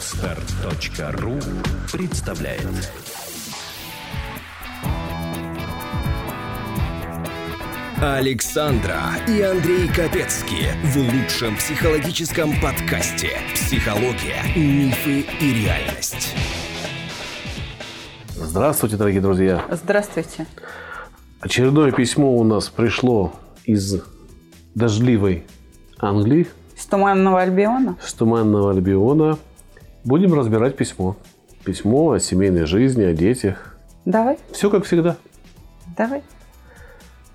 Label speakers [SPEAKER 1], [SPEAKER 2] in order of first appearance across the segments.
[SPEAKER 1] Отстар.ру представляет Александра и Андрей Капецки в лучшем психологическом подкасте «Психология, мифы и реальность».
[SPEAKER 2] Здравствуйте, дорогие друзья.
[SPEAKER 3] Здравствуйте.
[SPEAKER 2] Очередное письмо у нас пришло из дождливой Англии,
[SPEAKER 3] С Туманного Альбиона?
[SPEAKER 2] с Туманного Альбиона. Будем разбирать письмо. Письмо о семейной жизни, о детях.
[SPEAKER 3] Давай,
[SPEAKER 2] Все как всегда.
[SPEAKER 3] давай.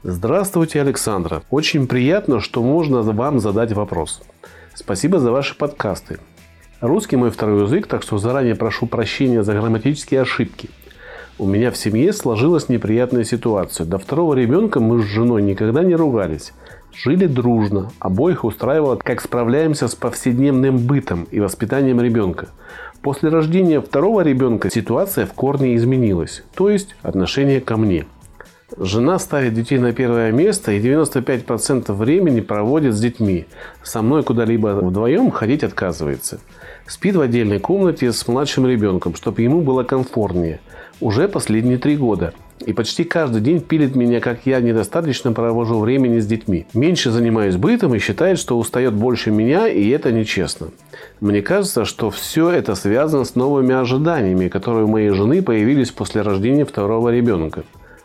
[SPEAKER 2] Здравствуйте, Александра. Очень приятно, что можно вам задать вопрос. Спасибо за ваши подкасты. Русский мой второй язык, так что заранее прошу прощения за грамматические ошибки. У меня в семье сложилась неприятная ситуация. До второго ребенка мы с женой никогда не ругались. Жили дружно. Обоих устраивало, как справляемся с повседневным бытом и воспитанием ребенка. После рождения второго ребенка ситуация в корне изменилась. То есть отношение ко мне. Жена ставит детей на первое место и 95% времени проводит с детьми. Со мной куда-либо вдвоем ходить отказывается. Спит в отдельной комнате с младшим ребенком, чтобы ему было комфортнее. Уже последние три года. И почти каждый день пилит меня, как я недостаточно провожу времени с детьми. Меньше занимаюсь бытом и считает, что устает больше меня, и это нечестно. Мне кажется, что все это связано с новыми ожиданиями, которые у моей жены появились после рождения второго ребенка.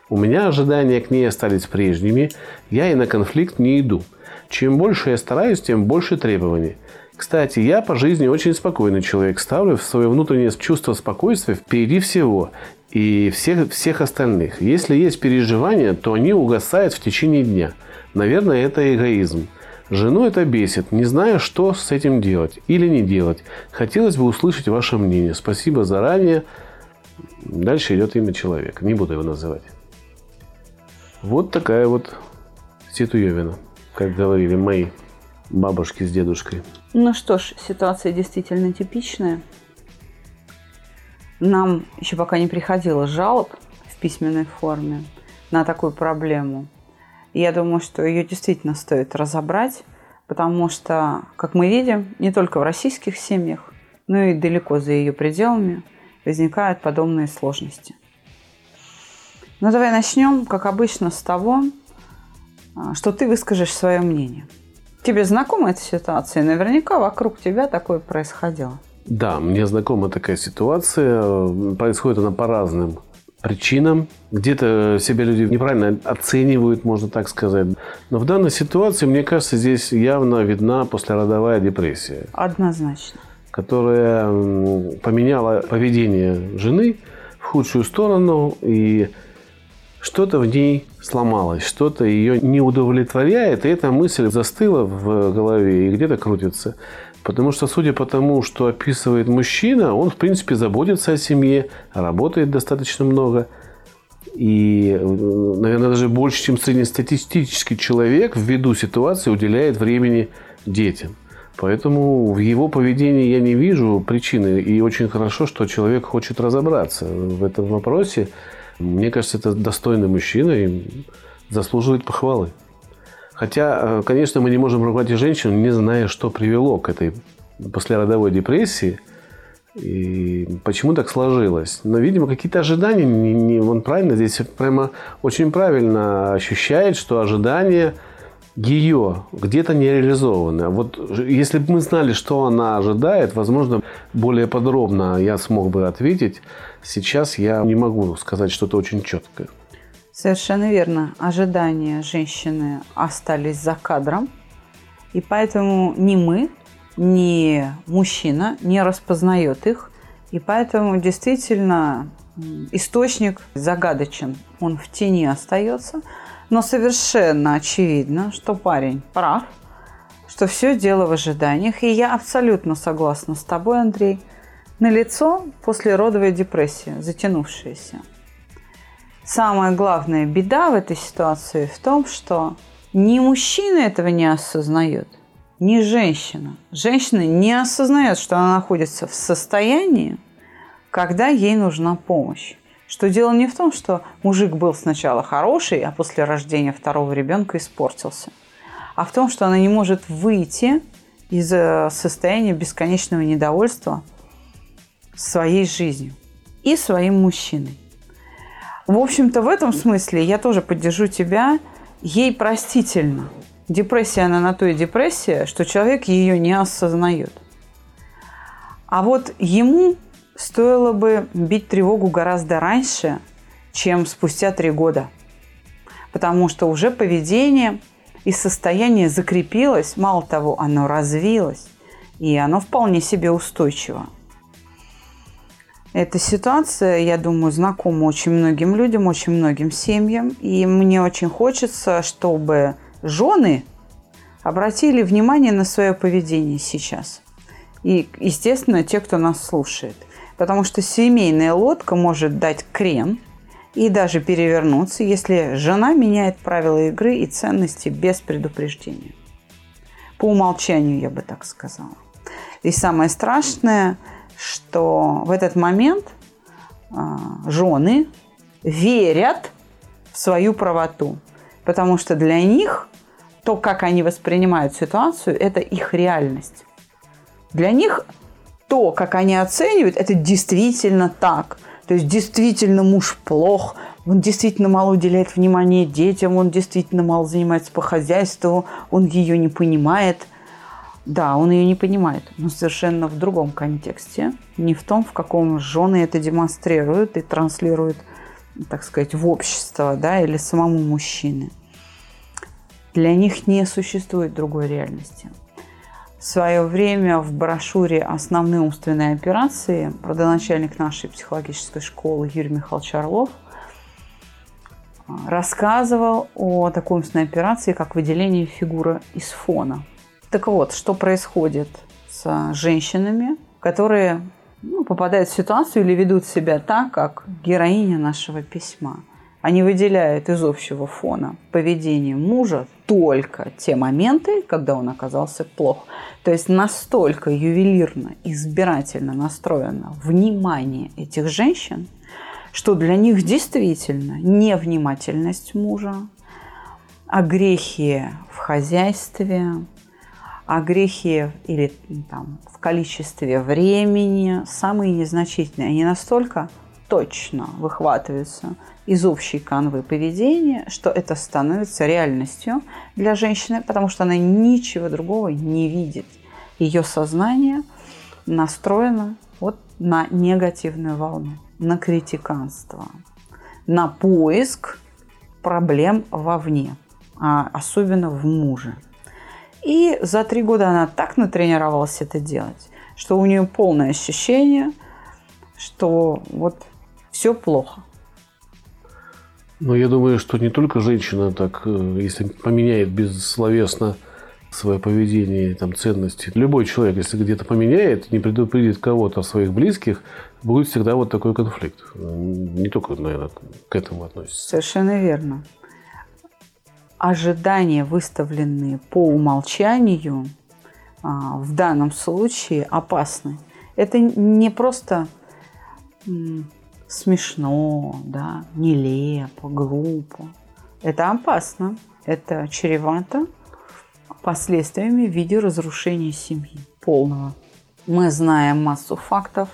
[SPEAKER 2] У меня ожидания к ней остались прежними, я и на конфликт не иду. Чем больше я стараюсь, тем больше требований. Кстати, я по жизни очень спокойный человек, ставлю в свое внутреннее чувство спокойствия впереди всего и всех, всех остальных. Если есть переживания, то они угасают в течение дня. Наверное, это эгоизм. Жену это бесит, не знаю, что с этим делать или не делать. Хотелось бы услышать ваше мнение. Спасибо заранее. Дальше идет имя человека. Не буду его называть. Вот такая вот ситуевина, как говорили мои бабушки с дедушкой.
[SPEAKER 3] Ну что ж, ситуация действительно типичная. Нам еще пока не приходило жалоб в письменной форме на такую проблему. И я думаю, что ее действительно стоит разобрать, потому что, как мы видим, не только в российских семьях, но и далеко за ее пределами возникают подобные сложности. Ну, давай начнем, как обычно, с того, а, что ты выскажешь свое мнение. Тебе знакома эта ситуация? Наверняка вокруг тебя такое происходило.
[SPEAKER 2] Да, мне знакома такая ситуация. Происходит она по разным причинам. Где-то себя люди неправильно оценивают, можно так сказать. Но в данной ситуации, мне кажется, здесь явно видна послеродовая депрессия,
[SPEAKER 3] Однозначно.
[SPEAKER 2] которая поменяла поведение жены в худшую сторону, и что-то в ней сломалось, что-то ее не удовлетворяет, и эта мысль застыла в голове и где-то крутится. Потому что, судя по тому, что описывает мужчина, он, в принципе, заботится о семье, работает достаточно много. И, наверное, даже больше, чем среднестатистический человек ввиду ситуации уделяет времени детям. Поэтому в его поведении я не вижу причины. И очень хорошо, что человек хочет разобраться в этом вопросе. Мне кажется, это достойный мужчина и заслуживает похвалы. Хотя, э, конечно, мы не можем ругать и женщину, не зная, что привело к этой послеродовой депрессии и почему так сложилось. Но, видимо, какие-то ожидания, не, не- он правильно здесь прямо очень правильно ощущает, что ожидания ее где-то не реализованы. Вот если бы мы знали, что она ожидает, возможно, более подробно я смог бы ответить. Сейчас я не могу сказать что-то очень четкое.
[SPEAKER 3] Совершенно верно. Ожидания женщины остались за кадром. И поэтому ни мы, ни мужчина не распознает их. И поэтому действительно источник загадочен. Он в тени остается. Но совершенно очевидно, что парень прав, что все дело в ожиданиях. И я абсолютно согласна с тобой, Андрей. Налицо послеродовая депрессия, затянувшаяся. Самая главная беда в этой ситуации в том, что ни мужчина этого не осознает, ни женщина. Женщина не осознает, что она находится в состоянии, когда ей нужна помощь. Что дело не в том, что мужик был сначала хороший, а после рождения второго ребенка испортился, а в том, что она не может выйти из э, состояния бесконечного недовольства своей жизнью и своим мужчиной. В общем-то, в этом смысле я тоже поддержу тебя. Ей простительно. Депрессия, она на то и депрессия, что человек ее не осознает. А вот ему стоило бы бить тревогу гораздо раньше, чем спустя три года. Потому что уже поведение и состояние закрепилось, мало того, оно развилось, и оно вполне себе устойчиво. Эта ситуация, я думаю, знакома очень многим людям, очень многим семьям. И мне очень хочется, чтобы жены обратили внимание на свое поведение сейчас. И, естественно, те, кто нас слушает. Потому что семейная лодка может дать крен и даже перевернуться, если жена меняет правила игры и ценности без предупреждения. По умолчанию, я бы так сказала. И самое страшное – что в этот момент а, жены верят в свою правоту, потому что для них то, как они воспринимают ситуацию, это их реальность. Для них то, как они оценивают, это действительно так. То есть действительно муж плох, он действительно мало уделяет внимания детям, он действительно мало занимается по хозяйству, он ее не понимает – да, он ее не понимает, но совершенно в другом контексте. Не в том, в каком жены это демонстрируют и транслируют, так сказать, в общество, да, или самому мужчине. Для них не существует другой реальности. В свое время в брошюре «Основные умственные операции» родоначальник нашей психологической школы Юрий Михайлович Орлов рассказывал о такой умственной операции, как выделение фигуры из фона – так вот, что происходит с женщинами, которые ну, попадают в ситуацию или ведут себя так, как героиня нашего письма. Они выделяют из общего фона поведение мужа только те моменты, когда он оказался плох. То есть настолько ювелирно, избирательно настроено внимание этих женщин, что для них действительно невнимательность мужа, огрехи в хозяйстве, а грехи или там, в количестве времени самые незначительные. Они настолько точно выхватываются из общей канвы поведения, что это становится реальностью для женщины, потому что она ничего другого не видит. Ее сознание настроено вот на негативную волну, на критиканство, на поиск проблем вовне, а особенно в муже – и за три года она так натренировалась это делать, что у нее полное ощущение, что вот все плохо.
[SPEAKER 2] Но я думаю, что не только женщина так, э, если поменяет бессловесно свое поведение, там, ценности. Любой человек, если где-то поменяет, не предупредит кого-то своих близких, будет всегда вот такой конфликт. Не только, наверное, к этому относится.
[SPEAKER 3] Совершенно верно ожидания, выставленные по умолчанию, а, в данном случае опасны. Это не просто смешно, да, нелепо, глупо. Это опасно. Это чревато последствиями в виде разрушения семьи полного. Мы знаем массу фактов,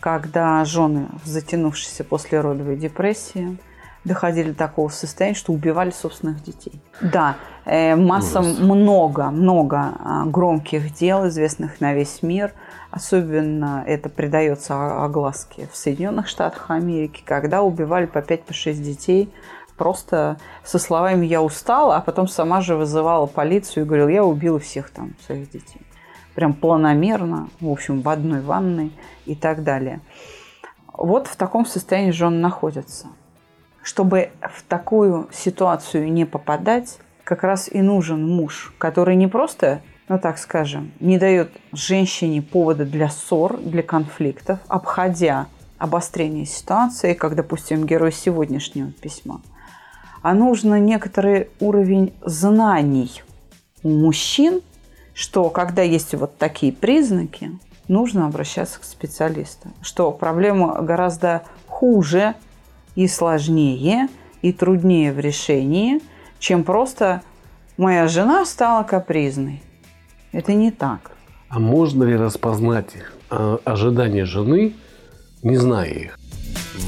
[SPEAKER 3] когда жены в затянувшейся послеродовой депрессии – доходили до такого состояния, что убивали собственных детей. Да, э, масса Ужас. много, много а, громких дел, известных на весь мир. Особенно это придается огласке в Соединенных Штатах Америки, когда убивали по 5-6 по детей просто со словами «я устала», а потом сама же вызывала полицию и говорила «я убила всех там своих детей». Прям планомерно, в общем, в одной ванной и так далее. Вот в таком состоянии жен находятся – чтобы в такую ситуацию не попадать, как раз и нужен муж, который не просто, ну так скажем, не дает женщине повода для ссор, для конфликтов, обходя обострение ситуации, как, допустим, герой сегодняшнего письма, а нужно некоторый уровень знаний у мужчин, что когда есть вот такие признаки, нужно обращаться к специалисту, что проблема гораздо хуже, и сложнее, и труднее в решении, чем просто «моя жена стала капризной». Это не так.
[SPEAKER 2] А можно ли распознать э, ожидания жены не зная их.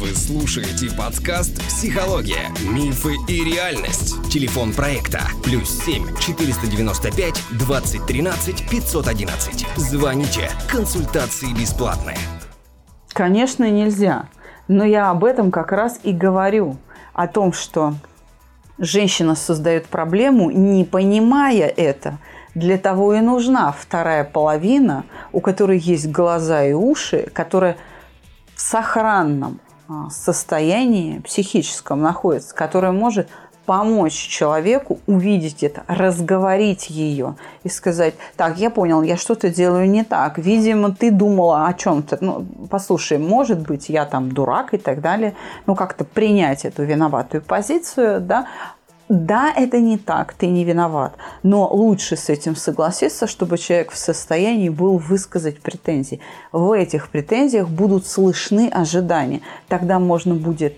[SPEAKER 1] Вы слушаете подкаст «Психология. Мифы и реальность». Телефон проекта «Плюс 7 495 2013 511». Звоните. Консультации бесплатные.
[SPEAKER 3] Конечно, нельзя. Но я об этом как раз и говорю. О том, что женщина создает проблему, не понимая это. Для того и нужна вторая половина, у которой есть глаза и уши, которая в сохранном а, состоянии психическом находится, которая может помочь человеку увидеть это, разговорить ее и сказать, так, я понял, я что-то делаю не так, видимо, ты думала о чем-то, ну, послушай, может быть, я там дурак и так далее, ну, как-то принять эту виноватую позицию, да, да, это не так, ты не виноват, но лучше с этим согласиться, чтобы человек в состоянии был высказать претензии. В этих претензиях будут слышны ожидания. Тогда можно будет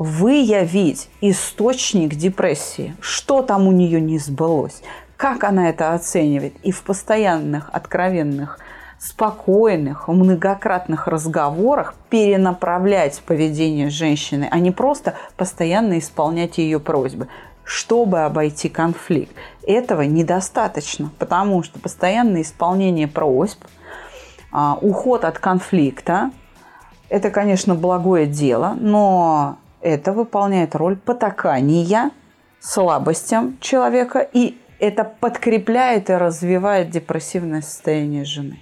[SPEAKER 3] выявить источник депрессии, что там у нее не сбылось, как она это оценивает. И в постоянных, откровенных, спокойных, многократных разговорах перенаправлять поведение женщины, а не просто постоянно исполнять ее просьбы чтобы обойти конфликт. Этого недостаточно, потому что постоянное исполнение просьб, а, уход от конфликта – это, конечно, благое дело, но это выполняет роль потакания слабостям человека, и это подкрепляет и развивает депрессивное состояние жены.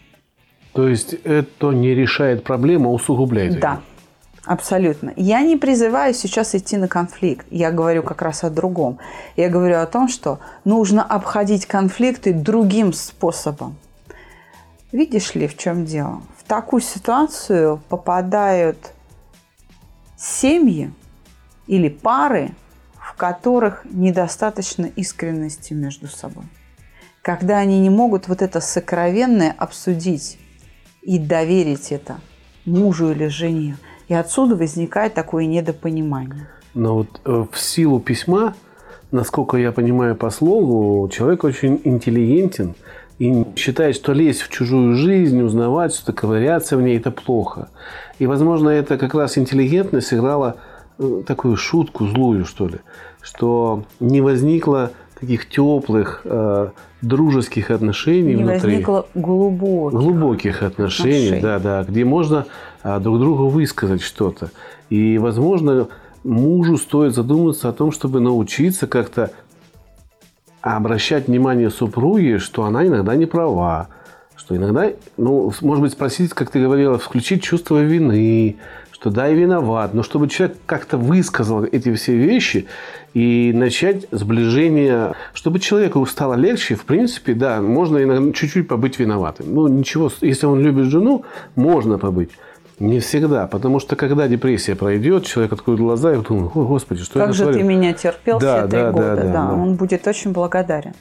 [SPEAKER 2] То есть это не решает проблему, а усугубляет
[SPEAKER 3] Да, Абсолютно. Я не призываю сейчас идти на конфликт. Я говорю как раз о другом. Я говорю о том, что нужно обходить конфликты другим способом. Видишь ли, в чем дело? В такую ситуацию попадают семьи или пары, в которых недостаточно искренности между собой. Когда они не могут вот это сокровенное обсудить и доверить это мужу или жене – и отсюда возникает такое недопонимание.
[SPEAKER 2] Но вот э, в силу письма, насколько я понимаю по слову, человек очень интеллигентен и считает, что лезть в чужую жизнь, узнавать что-то, ковыряться в ней – это плохо. И, возможно, это как раз интеллигентность сыграла такую шутку злую, что ли, что не возникло таких теплых, э, дружеских отношений
[SPEAKER 3] не
[SPEAKER 2] внутри.
[SPEAKER 3] возникло глубоких,
[SPEAKER 2] глубоких отношений, отношений, да, да, где можно а, друг другу высказать что-то. И, возможно, мужу стоит задуматься о том, чтобы научиться как-то обращать внимание супруги, что она иногда не права, что иногда, ну, может быть, спросить, как ты говорила, включить чувство вины, что да, я виноват, но чтобы человек как-то высказал эти все вещи и начать сближение, чтобы человеку стало легче, в принципе, да, можно иногда чуть-чуть побыть виноватым. Ну, ничего, если он любит жену, можно побыть. Не всегда, потому что когда депрессия пройдет, человек откроет глаза и думает, о, Господи, что
[SPEAKER 3] как
[SPEAKER 2] я
[SPEAKER 3] же
[SPEAKER 2] натворил?
[SPEAKER 3] ты меня терпел
[SPEAKER 2] да,
[SPEAKER 3] все три
[SPEAKER 2] да,
[SPEAKER 3] года.
[SPEAKER 2] Да, да,
[SPEAKER 3] да,
[SPEAKER 2] да.
[SPEAKER 3] Он будет очень благодарен.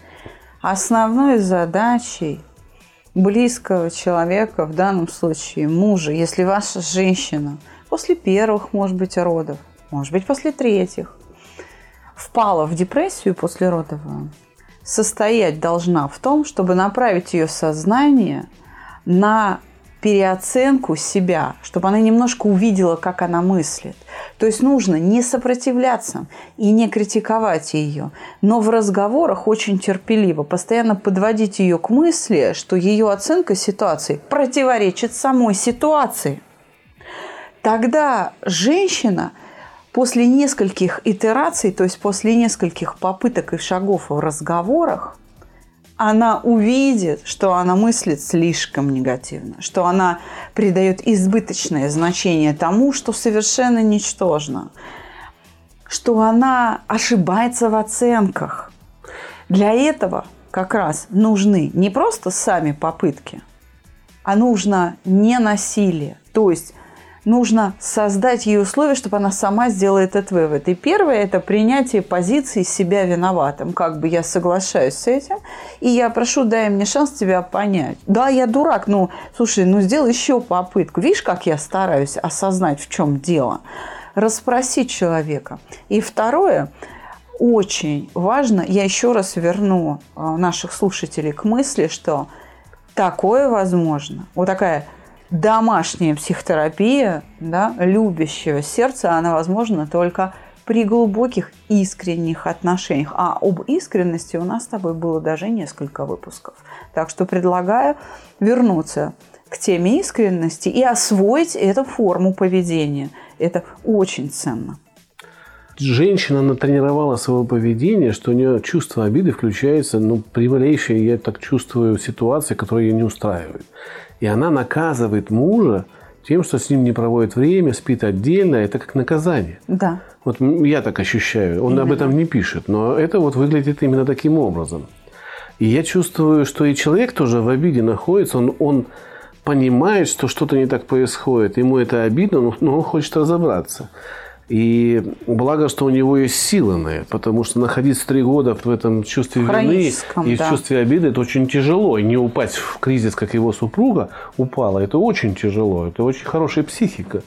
[SPEAKER 3] Основной задачей близкого человека, в данном случае мужа, если ваша женщина – после первых, может быть, родов, может быть, после третьих, впала в депрессию после родовую, состоять должна в том, чтобы направить ее сознание на переоценку себя, чтобы она немножко увидела, как она мыслит. То есть нужно не сопротивляться и не критиковать ее, но в разговорах очень терпеливо, постоянно подводить ее к мысли, что ее оценка ситуации противоречит самой ситуации. Тогда женщина после нескольких итераций, то есть после нескольких попыток и шагов в разговорах, она увидит, что она мыслит слишком негативно, что она придает избыточное значение тому, что совершенно ничтожно, что она ошибается в оценках. Для этого как раз нужны не просто сами попытки, а нужно не насилие. То есть нужно создать ей условия, чтобы она сама сделала этот вывод. И первое – это принятие позиции себя виноватым. Как бы я соглашаюсь с этим, и я прошу, дай мне шанс тебя понять. Да, я дурак, ну, слушай, ну, сделай еще попытку. Видишь, как я стараюсь осознать, в чем дело? Расспросить человека. И второе – очень важно, я еще раз верну а, наших слушателей к мысли, что такое возможно. Вот такая домашняя психотерапия, да, любящего сердца, она возможна только при глубоких искренних отношениях. А об искренности у нас с тобой было даже несколько выпусков. Так что предлагаю вернуться к теме искренности и освоить эту форму поведения. Это очень ценно.
[SPEAKER 2] Женщина натренировала свое поведение, что у нее чувство обиды включается, ну, малейшей, я так чувствую, ситуации, которая ее не устраивает. И она наказывает мужа тем, что с ним не проводит время, спит отдельно, это как наказание.
[SPEAKER 3] Да.
[SPEAKER 2] Вот я так ощущаю. Он именно. об этом не пишет, но это вот выглядит именно таким образом. И я чувствую, что и человек тоже в обиде находится, он, он понимает, что что-то не так происходит, ему это обидно, но он хочет разобраться. И благо, что у него есть силы на это, потому что находиться три года в этом чувстве вины и в чувстве обиды, это очень тяжело. И не упасть в кризис, как его супруга упала, это очень тяжело. Это очень хорошая психика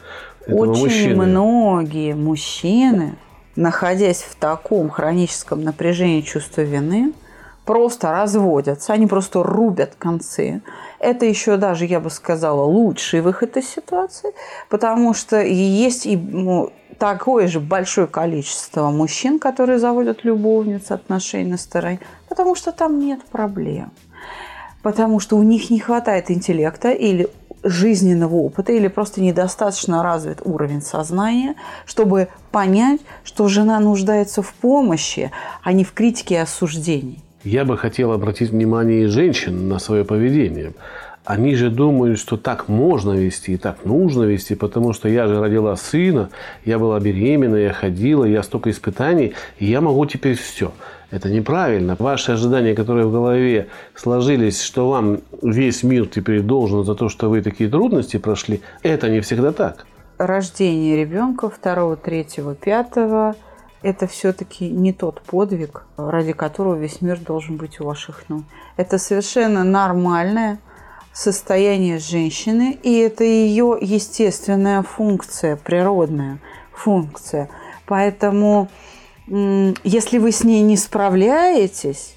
[SPEAKER 2] этого
[SPEAKER 3] очень
[SPEAKER 2] мужчины.
[SPEAKER 3] многие мужчины, находясь в таком хроническом напряжении чувства вины, просто разводятся, они просто рубят концы. Это еще даже, я бы сказала, лучший выход из ситуации, потому что есть и ну, такое же большое количество мужчин, которые заводят любовниц отношений на стороне, потому что там нет проблем. Потому что у них не хватает интеллекта или жизненного опыта или просто недостаточно развит уровень сознания, чтобы понять, что жена нуждается в помощи, а не в критике и осуждении.
[SPEAKER 2] Я бы хотел обратить внимание и женщин на свое поведение. Они же думают, что так можно вести и так нужно вести, потому что я же родила сына, я была беременна, я ходила, я столько испытаний, и я могу теперь все. Это неправильно. Ваши ожидания, которые в голове сложились, что вам весь мир теперь должен за то, что вы такие трудности прошли, это не всегда так.
[SPEAKER 3] Рождение ребенка второго, третьего, пятого – это все-таки не тот подвиг, ради которого весь мир должен быть у ваших ног. Это совершенно нормальная состояние женщины, и это ее естественная функция, природная функция. Поэтому, если вы с ней не справляетесь,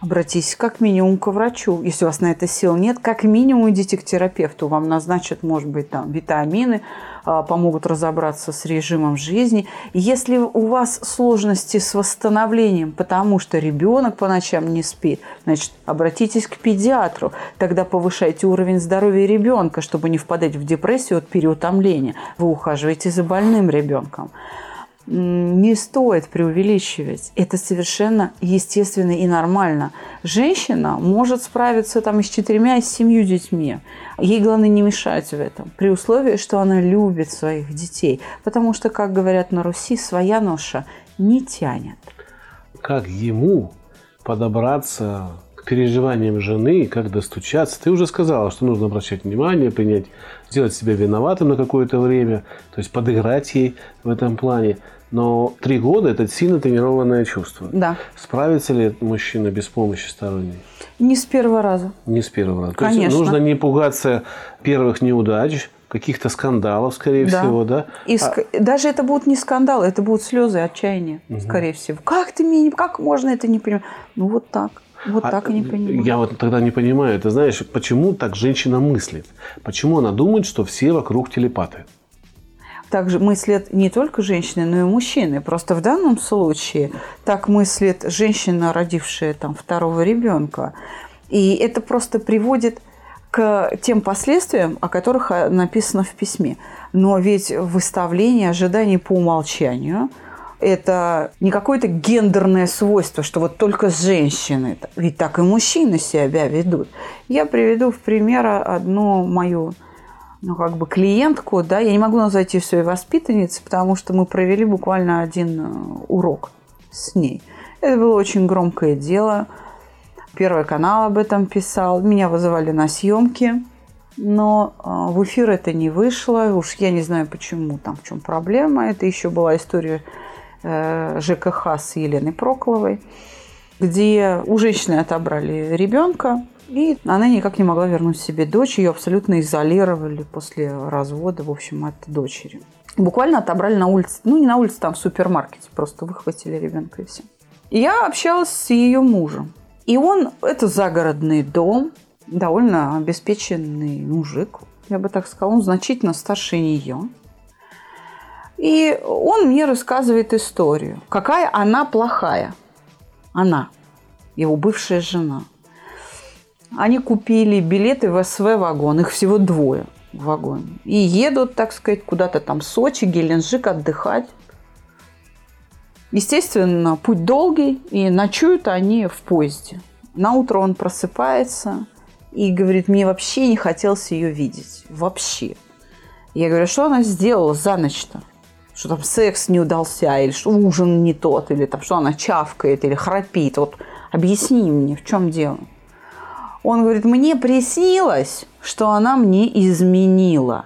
[SPEAKER 3] обратитесь как минимум к врачу. Если у вас на это сил нет, как минимум идите к терапевту. Вам назначат, может быть, там витамины, а, помогут разобраться с режимом жизни. Если у вас сложности с восстановлением, потому что ребенок по ночам не спит, значит, обратитесь к педиатру. Тогда повышайте уровень здоровья ребенка, чтобы не впадать в депрессию от переутомления. Вы ухаживаете за больным ребенком не стоит преувеличивать. Это совершенно естественно и нормально. Женщина может справиться там и с четырьмя, с семью детьми. Ей главное не мешать в этом, при условии, что она любит своих детей. Потому что, как говорят на Руси, своя ноша не тянет.
[SPEAKER 2] Как ему подобраться к переживаниям жены, как достучаться? Ты уже сказала, что нужно обращать внимание, принять, сделать себя виноватым на какое-то время, то есть подыграть ей в этом плане. Но три года – это сильно тренированное чувство.
[SPEAKER 3] Да.
[SPEAKER 2] Справится ли мужчина без помощи сторонней?
[SPEAKER 3] Не с первого раза.
[SPEAKER 2] Не с первого раза.
[SPEAKER 3] Конечно.
[SPEAKER 2] То есть нужно не пугаться первых неудач, каких-то скандалов, скорее да. всего, да?
[SPEAKER 3] И а... даже это будут не скандалы, это будут слезы отчаяния, угу. скорее всего. Как ты меня, как можно это не понимать? Ну вот так. Вот а так и не понимаю.
[SPEAKER 2] Я вот тогда не понимаю, ты знаешь, почему так женщина мыслит? Почему она думает, что все вокруг телепаты?
[SPEAKER 3] Также мыслят не только женщины, но и мужчины. Просто в данном случае так мыслит женщина, родившая там второго ребенка. И это просто приводит к тем последствиям, о которых а, написано в письме. Но ведь выставление ожиданий по умолчанию – это не какое-то гендерное свойство, что вот только с женщиной. Ведь так и мужчины себя ведут. Я приведу в пример одну мою ну, как бы клиентку, да, я не могу назвать ее своей воспитанницей, потому что мы провели буквально один э, урок с ней. Это было очень громкое дело. Первый канал об этом писал. Меня вызывали на съемки, но э, в эфир это не вышло. Уж я не знаю, почему, там в чем проблема. Это еще была история э, ЖКХ с Еленой Прокловой, где у женщины отобрали ребенка, и она никак не могла вернуть себе дочь. Ее абсолютно изолировали после развода, в общем, от дочери. Буквально отобрали на улице. Ну, не на улице, там в супермаркете. Просто выхватили ребенка и все. Я общалась с ее мужем. И он, это загородный дом, довольно обеспеченный мужик. я бы так сказала, он значительно старше нее. И он мне рассказывает историю, какая она плохая. Она, его бывшая жена. Они купили билеты в СВ-вагон, их всего двое в вагоне. И едут, так сказать, куда-то там Сочи, Геленджик отдыхать. Естественно, путь долгий, и ночуют они в поезде. На утро он просыпается и говорит, мне вообще не хотелось ее видеть. Вообще. Я говорю, что она сделала за ночь-то? Что там секс не удался, или что ужин не тот, или там что она чавкает, или храпит. Вот объясни мне, в чем дело. Он говорит, мне приснилось, что она мне изменила.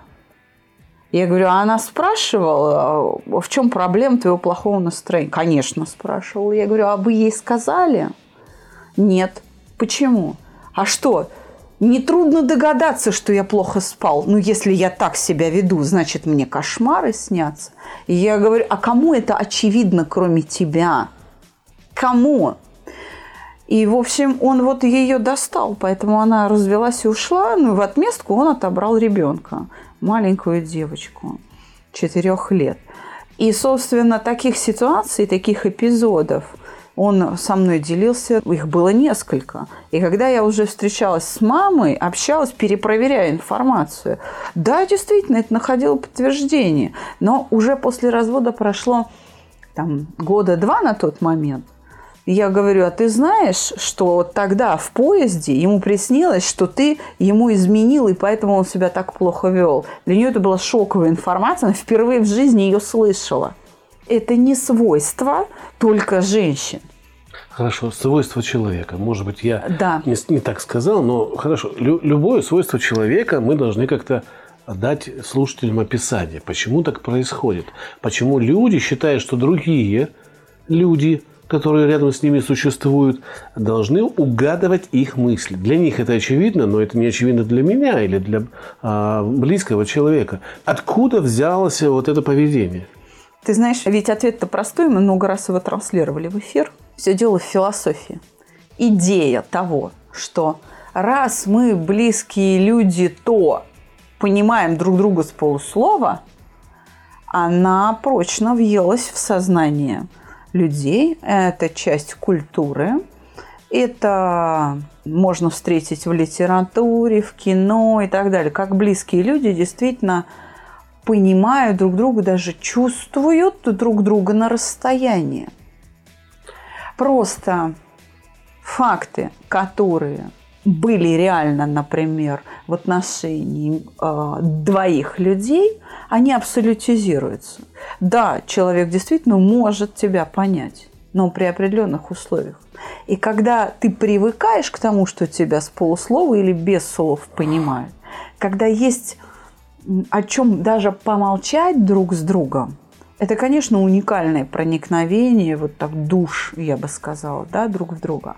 [SPEAKER 3] Я говорю, а она спрашивала, в чем проблема твоего плохого настроения? Конечно, спрашивала. Я говорю, а вы ей сказали? Нет. Почему? А что? Нетрудно догадаться, что я плохо спал. Ну, если я так себя веду, значит, мне кошмары снятся. И я говорю, а кому это очевидно, кроме тебя? Кому? И, в общем, он вот ее достал, поэтому она развелась и ушла. Ну, в отместку он отобрал ребенка маленькую девочку четырех лет. И, собственно, таких ситуаций, таких эпизодов он со мной делился, их было несколько. И когда я уже встречалась с мамой, общалась, перепроверяя информацию, да, действительно, это находило подтверждение. Но уже после развода прошло там, года два на тот момент – я говорю, а ты знаешь, что тогда в поезде ему приснилось, что ты ему изменил, и поэтому он себя так плохо вел. Для нее это была шоковая информация, она впервые в жизни ее слышала. Это не свойство только женщин.
[SPEAKER 2] Хорошо, свойство человека. Может быть, я да. не, не так сказал, но хорошо. Лю, любое свойство человека мы должны как-то дать слушателям описание. Почему так происходит? Почему люди считают, что другие люди которые рядом с ними существуют, должны угадывать их мысли. Для них это очевидно, но это не очевидно для меня или для а, близкого человека. Откуда взялось вот это поведение?
[SPEAKER 3] Ты знаешь, ведь ответ-то простой, мы много раз его транслировали в эфир. Все дело в философии. Идея того, что раз мы близкие люди, то понимаем друг друга с полуслова, она прочно въелась в сознание – людей, это часть культуры. Это можно встретить в литературе, в кино и так далее. Как близкие люди действительно понимают друг друга, даже чувствуют друг друга на расстоянии. Просто факты, которые были реально, например, в отношении э, двоих людей, они абсолютизируются. Да, человек действительно может тебя понять, но при определенных условиях. И когда ты привыкаешь к тому, что тебя с полуслова или без слов понимают, когда есть о чем даже помолчать друг с другом, это, конечно, уникальное проникновение, вот так душ, я бы сказала, да, друг в друга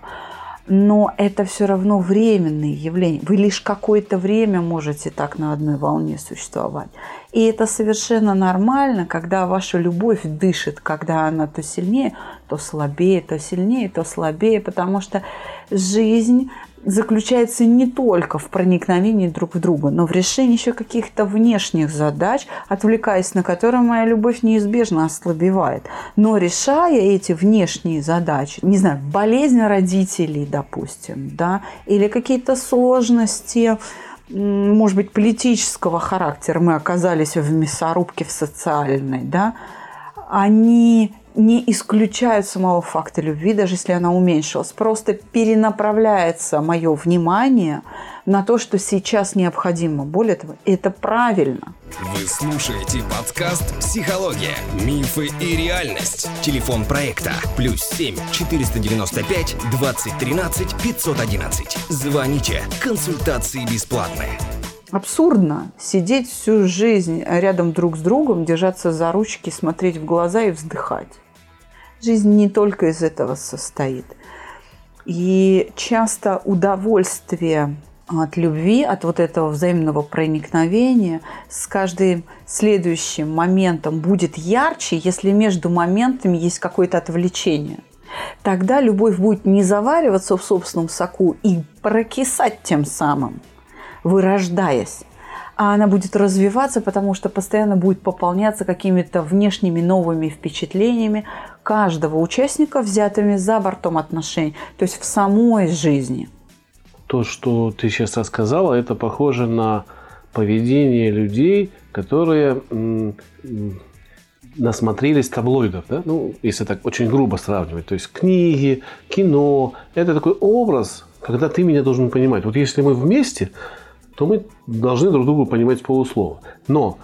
[SPEAKER 3] но это все равно временные явления. Вы лишь какое-то время можете так на одной волне существовать. И это совершенно нормально, когда ваша любовь дышит, когда она то сильнее, то слабее, то сильнее, то слабее, потому что жизнь заключается не только в проникновении друг в друга, но в решении еще каких-то внешних задач, отвлекаясь на которые моя любовь неизбежно ослабевает. Но решая эти внешние задачи, не знаю, болезнь родителей, допустим, да, или какие-то сложности, может быть, политического характера, мы оказались в мясорубке в социальной, да, они не исключают самого факта любви, даже если она уменьшилась. Просто перенаправляется мое внимание на то, что сейчас необходимо. Более того, это правильно.
[SPEAKER 1] Вы слушаете подкаст «Психология. Мифы и реальность». Телефон проекта «Плюс 7 495 2013 511». Звоните. Консультации бесплатные.
[SPEAKER 3] Абсурдно сидеть всю жизнь рядом друг с другом, держаться за ручки, смотреть в глаза и вздыхать. Жизнь не только из этого состоит. И часто удовольствие от любви, от вот этого взаимного проникновения с каждым следующим моментом будет ярче, если между моментами есть какое-то отвлечение. Тогда любовь будет не завариваться в собственном соку и прокисать тем самым, вырождаясь, а она будет развиваться, потому что постоянно будет пополняться какими-то внешними новыми впечатлениями каждого участника, взятыми за бортом отношений, то есть в самой жизни.
[SPEAKER 2] То, что ты сейчас рассказала, это похоже на поведение людей, которые насмотрелись таблоидов, да? ну, если так очень грубо сравнивать. То есть книги, кино. Это такой образ, когда ты меня должен понимать. Вот если мы вместе, то мы должны друг друга понимать полуслова. Но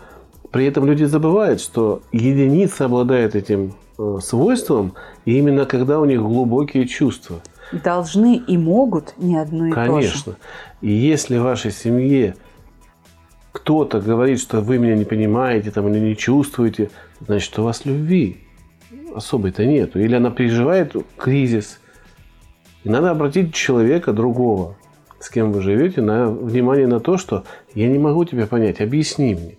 [SPEAKER 2] при этом люди забывают, что единица обладает этим э, свойством, именно когда у них глубокие чувства.
[SPEAKER 3] Должны и могут не одно и
[SPEAKER 2] Конечно. то же. Конечно. И если в вашей семье кто-то говорит, что вы меня не понимаете там, или не чувствуете, значит, у вас любви особой-то нету. Или она переживает кризис. И надо обратить человека другого, с кем вы живете, на внимание на то, что я не могу тебя понять, объясни мне.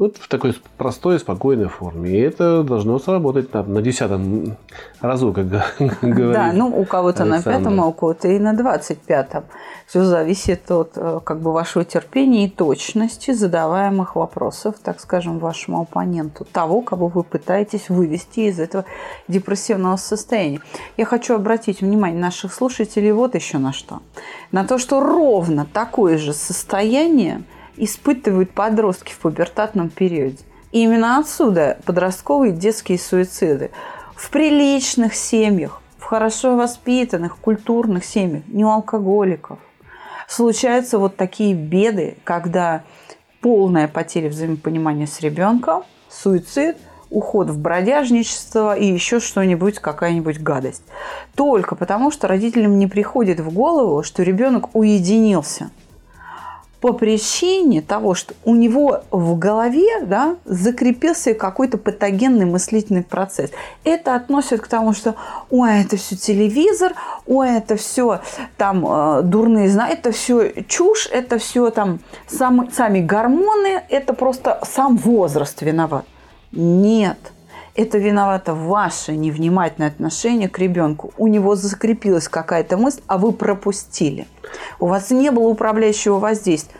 [SPEAKER 2] Вот в такой простой, спокойной форме. И это должно сработать на, на десятом разу, как говорится.
[SPEAKER 3] Да, ну у кого-то на пятом, а у кого-то и на двадцать пятом. Все зависит от э, как бы вашего терпения и точности задаваемых вопросов, так скажем, вашему оппоненту, того, кого вы пытаетесь вывести из этого депрессивного состояния. Я хочу обратить внимание наших слушателей вот еще на что. На то, что ровно такое же состояние – испытывают подростки в пубертатном периоде. И именно отсюда подростковые детские суициды. В приличных семьях, в хорошо воспитанных, культурных семьях, не у алкоголиков. Случаются вот такие беды, когда полная потеря взаимопонимания с ребенком, суицид, уход в бродяжничество и еще что-нибудь, какая-нибудь гадость. Только потому, что родителям не приходит в голову, что ребенок уединился – по причине того, что у него в голове да, закрепился какой-то патогенный мыслительный процесс. Это относит к тому, что ой, это все телевизор, ой, это все там э, дурные знания, это все чушь, это все там сам, сами гормоны, это просто сам возраст виноват. Нет – это виновато ваше невнимательное отношение к ребенку. У него закрепилась какая-то мысль, а вы пропустили. У вас не было управляющего воздействия.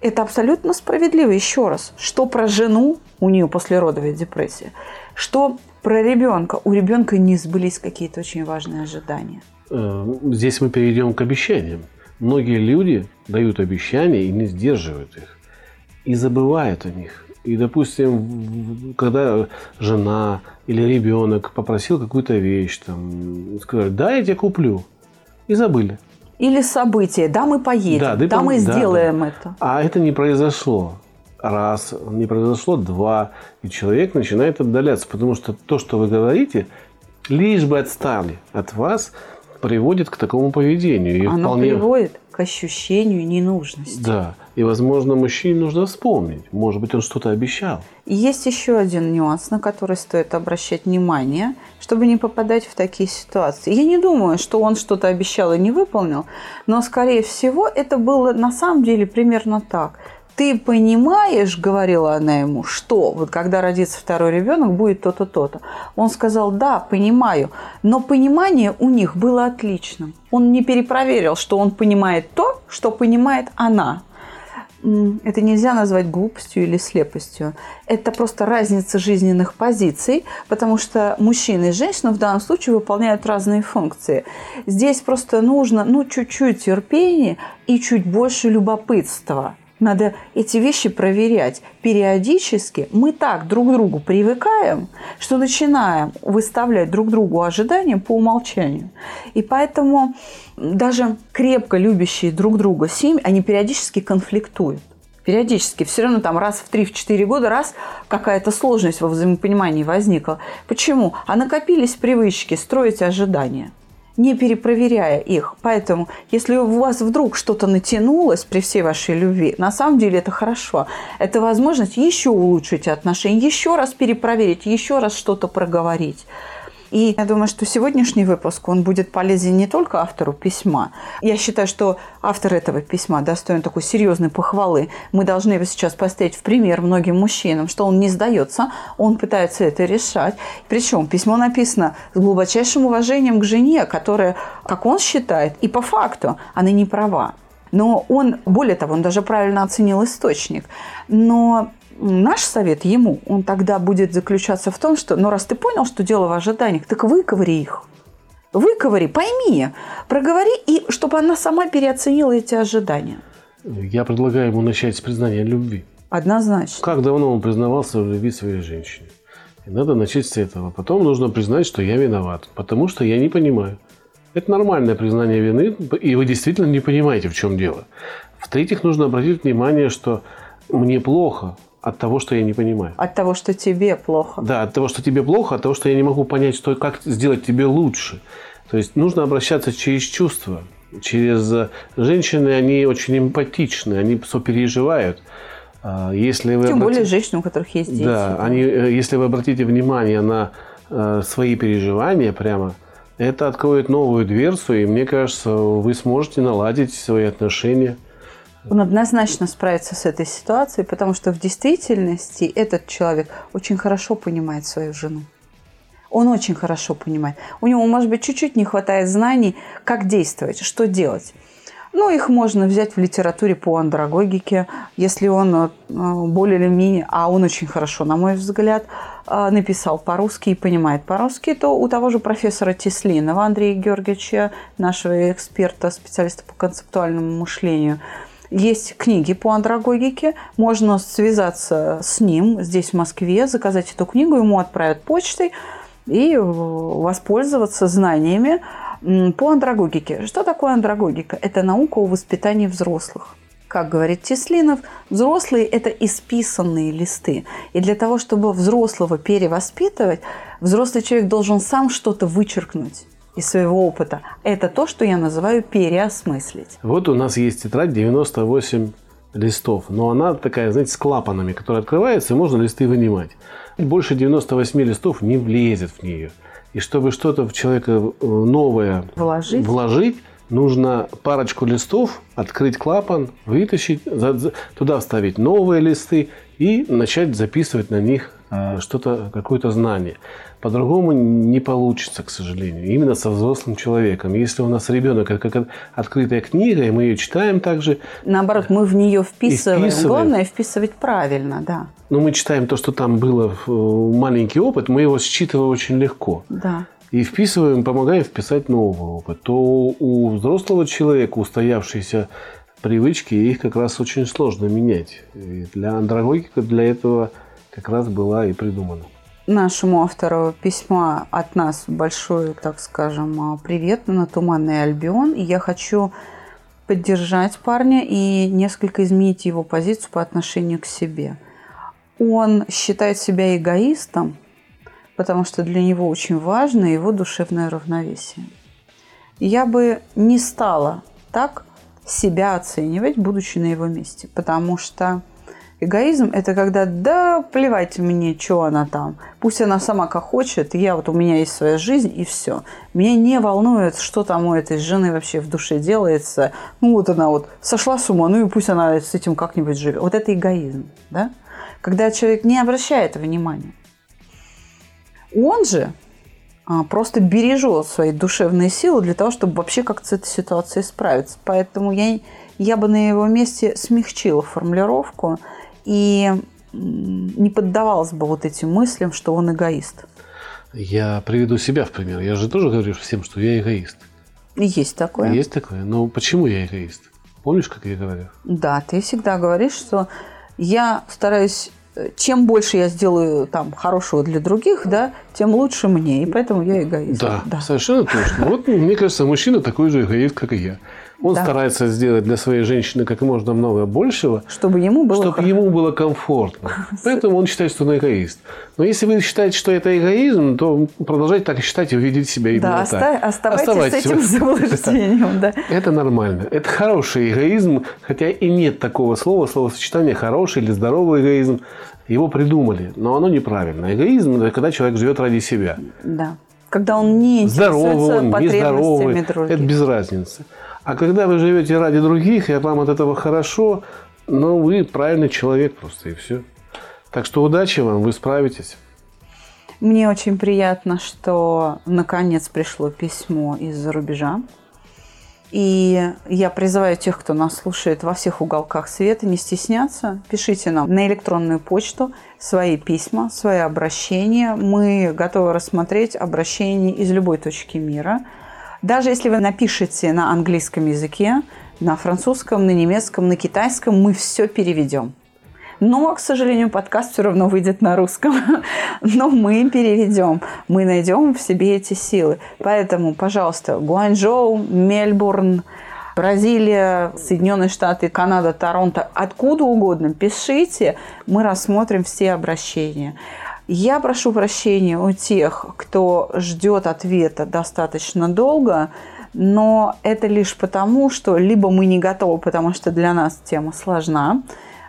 [SPEAKER 3] Это абсолютно справедливо. Еще раз, что про жену, у нее послеродовая депрессия, что про ребенка, у ребенка не сбылись какие-то очень важные ожидания.
[SPEAKER 2] Э, здесь мы перейдем к обещаниям. Многие люди дают обещания и не сдерживают их. И забывают о них. И, допустим, когда жена или ребенок попросил какую-то вещь, там, сказали, да, я тебе куплю. И забыли.
[SPEAKER 3] Или событие, да, мы поедем, да, да, да мы да, сделаем да. это.
[SPEAKER 2] А это не произошло. Раз, не произошло, два. И человек начинает отдаляться, потому что то, что вы говорите, лишь бы отстали от вас, приводит к такому поведению.
[SPEAKER 3] И Оно вполне... приводит к ощущению ненужности.
[SPEAKER 2] Да. И, возможно, мужчине нужно вспомнить. Может быть, он что-то обещал.
[SPEAKER 3] Есть еще один нюанс, на который стоит обращать внимание, чтобы не попадать в такие ситуации. Я не думаю, что он что-то обещал и не выполнил, но, скорее всего, это было на самом деле примерно так ты понимаешь, говорила она ему, что вот когда родится второй ребенок, будет то-то, то-то. Он сказал, да, понимаю, но понимание у них было отличным. Он не перепроверил, что он понимает то, что понимает она. Это нельзя назвать глупостью или слепостью. Это просто разница жизненных позиций, потому что мужчина и женщина в данном случае выполняют разные функции. Здесь просто нужно ну, чуть-чуть терпения и чуть больше любопытства – надо эти вещи проверять. Периодически мы так друг к другу привыкаем, что начинаем выставлять друг другу ожидания по умолчанию. И поэтому даже крепко любящие друг друга семьи, они периодически конфликтуют. Периодически, все равно там раз в 3-4 года, раз какая-то сложность во взаимопонимании возникла. Почему? А накопились привычки строить ожидания – не перепроверяя их. Поэтому, если у вас вдруг что-то натянулось при всей вашей любви, на самом деле это хорошо. Это возможность еще улучшить отношения, еще раз перепроверить, еще раз что-то проговорить. И я думаю, что сегодняшний выпуск, он будет полезен не только автору письма. Я считаю, что автор этого письма достоин такой серьезной похвалы. Мы должны его сейчас поставить в пример многим мужчинам, что он не сдается, он пытается это решать. Причем письмо написано с глубочайшим уважением к жене, которая, как он считает, и по факту, она не права. Но он, более того, он даже правильно оценил источник. Но наш совет ему, он тогда будет заключаться в том, что, ну раз ты понял, что дело в ожиданиях, так выковыри их. Выковыри, пойми, проговори, и чтобы она сама переоценила эти ожидания.
[SPEAKER 2] Я предлагаю ему начать с признания любви.
[SPEAKER 3] Однозначно.
[SPEAKER 2] Как давно он признавался в любви своей женщине? И надо начать с этого. Потом нужно признать, что я виноват, потому что я не понимаю. Это нормальное признание вины, и вы действительно не понимаете, в чем дело. В-третьих, нужно обратить внимание, что мне плохо от того, что я не понимаю.
[SPEAKER 3] От того, что тебе плохо.
[SPEAKER 2] Да, от того, что тебе плохо, от того, что я не могу понять, что, как сделать тебе лучше. То есть нужно обращаться через чувства, через женщины, они очень эмпатичны, они сопереживают. А, если вы
[SPEAKER 3] Тем
[SPEAKER 2] обрати-
[SPEAKER 3] более женщин, у которых есть дети.
[SPEAKER 2] Да, они, э, если вы обратите внимание на э, свои переживания прямо, это откроет новую дверцу, и мне кажется, вы сможете наладить свои отношения.
[SPEAKER 3] Он однозначно справится с этой ситуацией, потому что в действительности этот человек очень хорошо понимает свою жену. Он очень хорошо понимает. У него, может быть, чуть-чуть не хватает знаний, как действовать, что делать. Ну, их можно взять в литературе по андрогогике, если он э, более или менее, а он очень хорошо, на мой взгляд, э, написал по-русски и понимает по-русски, то у того же профессора Теслинова Андрея Георгиевича, нашего эксперта, специалиста по концептуальному мышлению, есть книги по андрогогике, можно связаться с ним здесь, в Москве, заказать эту книгу, ему отправят почтой и воспользоваться знаниями по андрогогике. Что такое андрогогика? Это наука о воспитании взрослых. Как говорит Теслинов, взрослые – это исписанные листы. И для того, чтобы взрослого перевоспитывать, взрослый человек должен сам что-то вычеркнуть из своего опыта. Это то, что я называю переосмыслить.
[SPEAKER 2] Вот у нас есть тетрадь 98 листов, но она такая, знаете, с клапанами, которая открывается, и можно листы вынимать. Больше 98 листов не влезет в нее. И чтобы что-то в человека э, новое
[SPEAKER 3] Вложить.
[SPEAKER 2] вложить, нужно парочку листов, открыть клапан, вытащить, туда вставить новые листы и начать записывать на них что-то, какое-то знание. По-другому не получится, к сожалению. Именно со взрослым человеком. Если у нас ребенок это как открытая книга, и мы ее читаем также,
[SPEAKER 3] Наоборот, мы в нее вписываем.
[SPEAKER 2] вписываем.
[SPEAKER 3] Главное вписывать правильно, да.
[SPEAKER 2] но мы читаем то, что там было, э, маленький опыт, мы его считываем очень легко.
[SPEAKER 3] Да.
[SPEAKER 2] И вписываем, помогаем вписать новый опыт. То у взрослого человека устоявшиеся привычки, их как раз очень сложно менять. И для андрогогика для этого как раз была и придумана.
[SPEAKER 3] Нашему автору письма от нас большой, так скажем, привет на Туманный Альбион. И я хочу поддержать парня и несколько изменить его позицию по отношению к себе. Он считает себя эгоистом, потому что для него очень важно его душевное равновесие. Я бы не стала так себя оценивать, будучи на его месте, потому что эгоизм – это когда да плевать мне, что она там, пусть она сама как хочет, я вот у меня есть своя жизнь и все. Меня не волнует, что там у этой жены вообще в душе делается. Ну вот она вот сошла с ума, ну и пусть она с этим как-нибудь живет. Вот это эгоизм, да? Когда человек не обращает внимания. Он же а, просто бережет свои душевные силы для того, чтобы вообще как-то с этой ситуацией справиться. Поэтому я, я бы на его месте смягчила формулировку и не поддавалась бы вот этим мыслям, что он эгоист.
[SPEAKER 2] Я приведу себя в пример. Я же тоже говорю всем, что я эгоист.
[SPEAKER 3] Есть такое.
[SPEAKER 2] Есть такое. Но почему я эгоист? Помнишь, как я говорю?
[SPEAKER 3] Да, ты всегда говоришь, что я стараюсь э, чем больше я сделаю там хорошего для других, да, тем лучше мне, и поэтому я эгоист.
[SPEAKER 2] Да, совершенно точно. Вот мне кажется, мужчина такой же эгоист, как и я. Он
[SPEAKER 3] Да.
[SPEAKER 2] старается сделать для своей женщины как можно много большего,
[SPEAKER 3] Чтобы ему было
[SPEAKER 2] чтобы ему было комфортно. Поэтому он считает, что он эгоист. Но если вы считаете, что это эгоизм, то продолжайте так считать и видеть себя именно
[SPEAKER 3] Да,
[SPEAKER 2] так.
[SPEAKER 3] оста- оставайтесь
[SPEAKER 2] Оставайтесь
[SPEAKER 3] с этим заблуждением, да.
[SPEAKER 2] Это нормально. Это хороший эгоизм, хотя и нет такого слова, словосочетания хороший или здоровый эгоизм. Его придумали, но оно неправильно. Эгоизм – это когда человек живет ради себя.
[SPEAKER 3] Да. Когда он не
[SPEAKER 2] Здоровый он,
[SPEAKER 3] потребностями
[SPEAKER 2] нездоровый,
[SPEAKER 3] других.
[SPEAKER 2] это без разницы. А когда вы живете ради других, и вам от этого хорошо, ну, вы правильный человек просто, и все. Так что удачи вам, вы справитесь.
[SPEAKER 3] Мне очень приятно, что наконец пришло письмо из-за рубежа. И я призываю тех, кто нас слушает во всех уголках света, не стесняться. Пишите нам на электронную почту свои письма, свои обращения. Мы готовы рассмотреть обращения из любой точки мира. Даже если вы напишете на английском языке, на французском, на немецком, на китайском, мы все переведем. Но, к сожалению, подкаст все равно выйдет на русском. Но мы переведем. Мы найдем в себе эти силы. Поэтому, пожалуйста, Гуанчжоу, Мельбурн, Бразилия, Соединенные Штаты, Канада, Торонто, откуда угодно, пишите, мы рассмотрим все обращения. Я прошу прощения у тех, кто ждет ответа достаточно долго, но это лишь потому, что либо мы не готовы, потому что для нас тема сложна,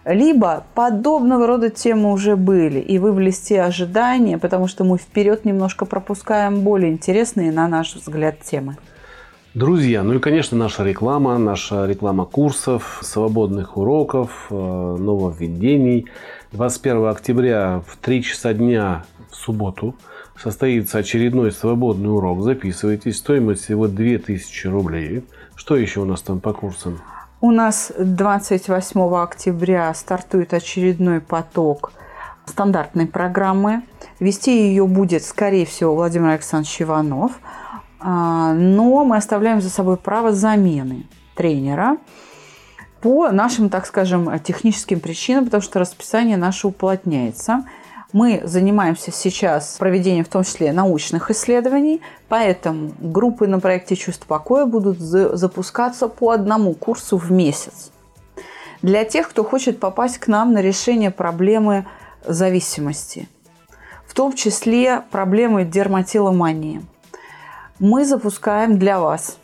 [SPEAKER 3] либо подобного рода темы уже были, и вы в листе ожидания, потому что мы вперед немножко пропускаем более интересные, на наш взгляд, темы.
[SPEAKER 2] Друзья, ну и, конечно, наша реклама, наша реклама курсов, свободных уроков, э, нововведений. 21 октября в 3 часа дня в субботу состоится очередной свободный урок. Записывайтесь. Стоимость всего 2000 рублей. Что еще у нас там по курсам?
[SPEAKER 3] У нас 28 октября стартует очередной поток стандартной программы. Вести ее будет, скорее всего, Владимир Александрович Иванов. А, но мы оставляем за собой право замены тренера по нашим, так скажем, техническим причинам, потому что расписание наше уплотняется – мы занимаемся сейчас проведением в том числе научных исследований, поэтому группы на проекте «Чувство покоя» будут запускаться по одному курсу в месяц. Для тех, кто хочет попасть к нам на решение проблемы зависимости, в том числе проблемы дерматиломании, мы запускаем для вас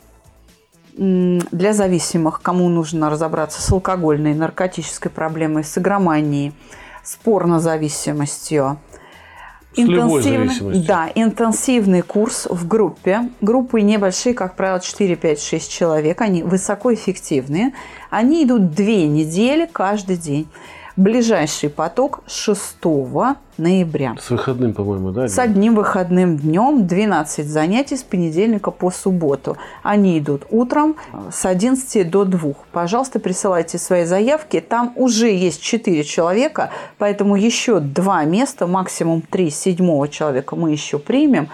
[SPEAKER 3] для зависимых, кому нужно разобраться с алкогольной, наркотической проблемой, с игроманией – с порнозависимостью.
[SPEAKER 2] Интенсивный,
[SPEAKER 3] да, интенсивный курс в группе. Группы небольшие, как правило, 4, 5, 6 человек. Они высокоэффективные. Они идут две недели каждый день. Ближайший поток 6 ноября.
[SPEAKER 2] С выходным, по-моему, да?
[SPEAKER 3] С одним выходным днем 12 занятий с понедельника по субботу. Они идут утром с 11 до 2. Пожалуйста, присылайте свои заявки. Там уже есть 4 человека, поэтому еще 2 места, максимум 3 седьмого человека мы еще примем.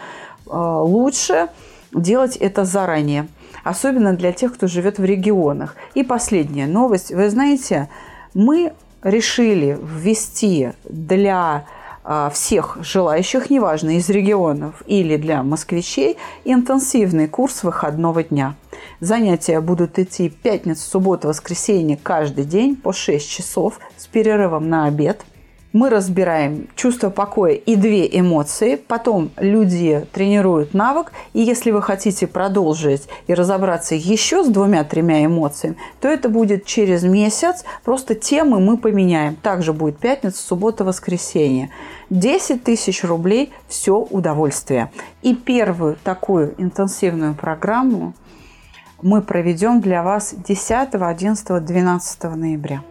[SPEAKER 3] А, лучше делать это заранее особенно для тех, кто живет в регионах. И последняя новость. Вы знаете, мы решили ввести для а, всех желающих, неважно, из регионов или для москвичей, интенсивный курс выходного дня. Занятия будут идти пятницу, субботу, воскресенье каждый день по 6 часов с перерывом на обед – мы разбираем чувство покоя и две эмоции. Потом люди тренируют навык. И если вы хотите продолжить и разобраться еще с двумя-тремя эмоциями, то это будет через месяц. Просто темы мы поменяем. Также будет пятница, суббота, воскресенье. 10 тысяч рублей – все удовольствие. И первую такую интенсивную программу мы проведем для вас 10, 11, 12 ноября.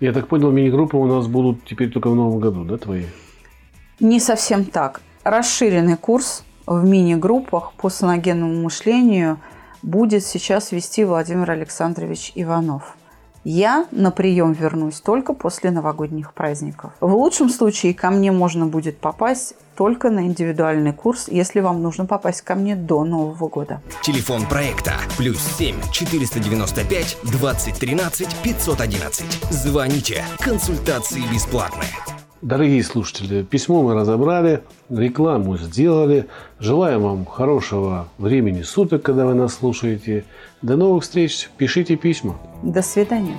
[SPEAKER 2] Я так понял, мини-группы у нас будут теперь только в новом году, да, твои?
[SPEAKER 3] Не совсем так. Расширенный курс в мини-группах по саногенному мышлению будет сейчас вести Владимир Александрович Иванов. Я на прием вернусь только после новогодних праздников. В лучшем случае ко мне можно будет попасть только на индивидуальный курс, если вам нужно попасть ко мне до Нового года.
[SPEAKER 1] Телефон проекта плюс 7 495 2013 511. Звоните. Консультации бесплатные.
[SPEAKER 2] Дорогие слушатели, письмо мы разобрали, рекламу сделали. Желаем вам хорошего времени суток, когда вы нас слушаете. До новых встреч. Пишите письма.
[SPEAKER 3] До свидания.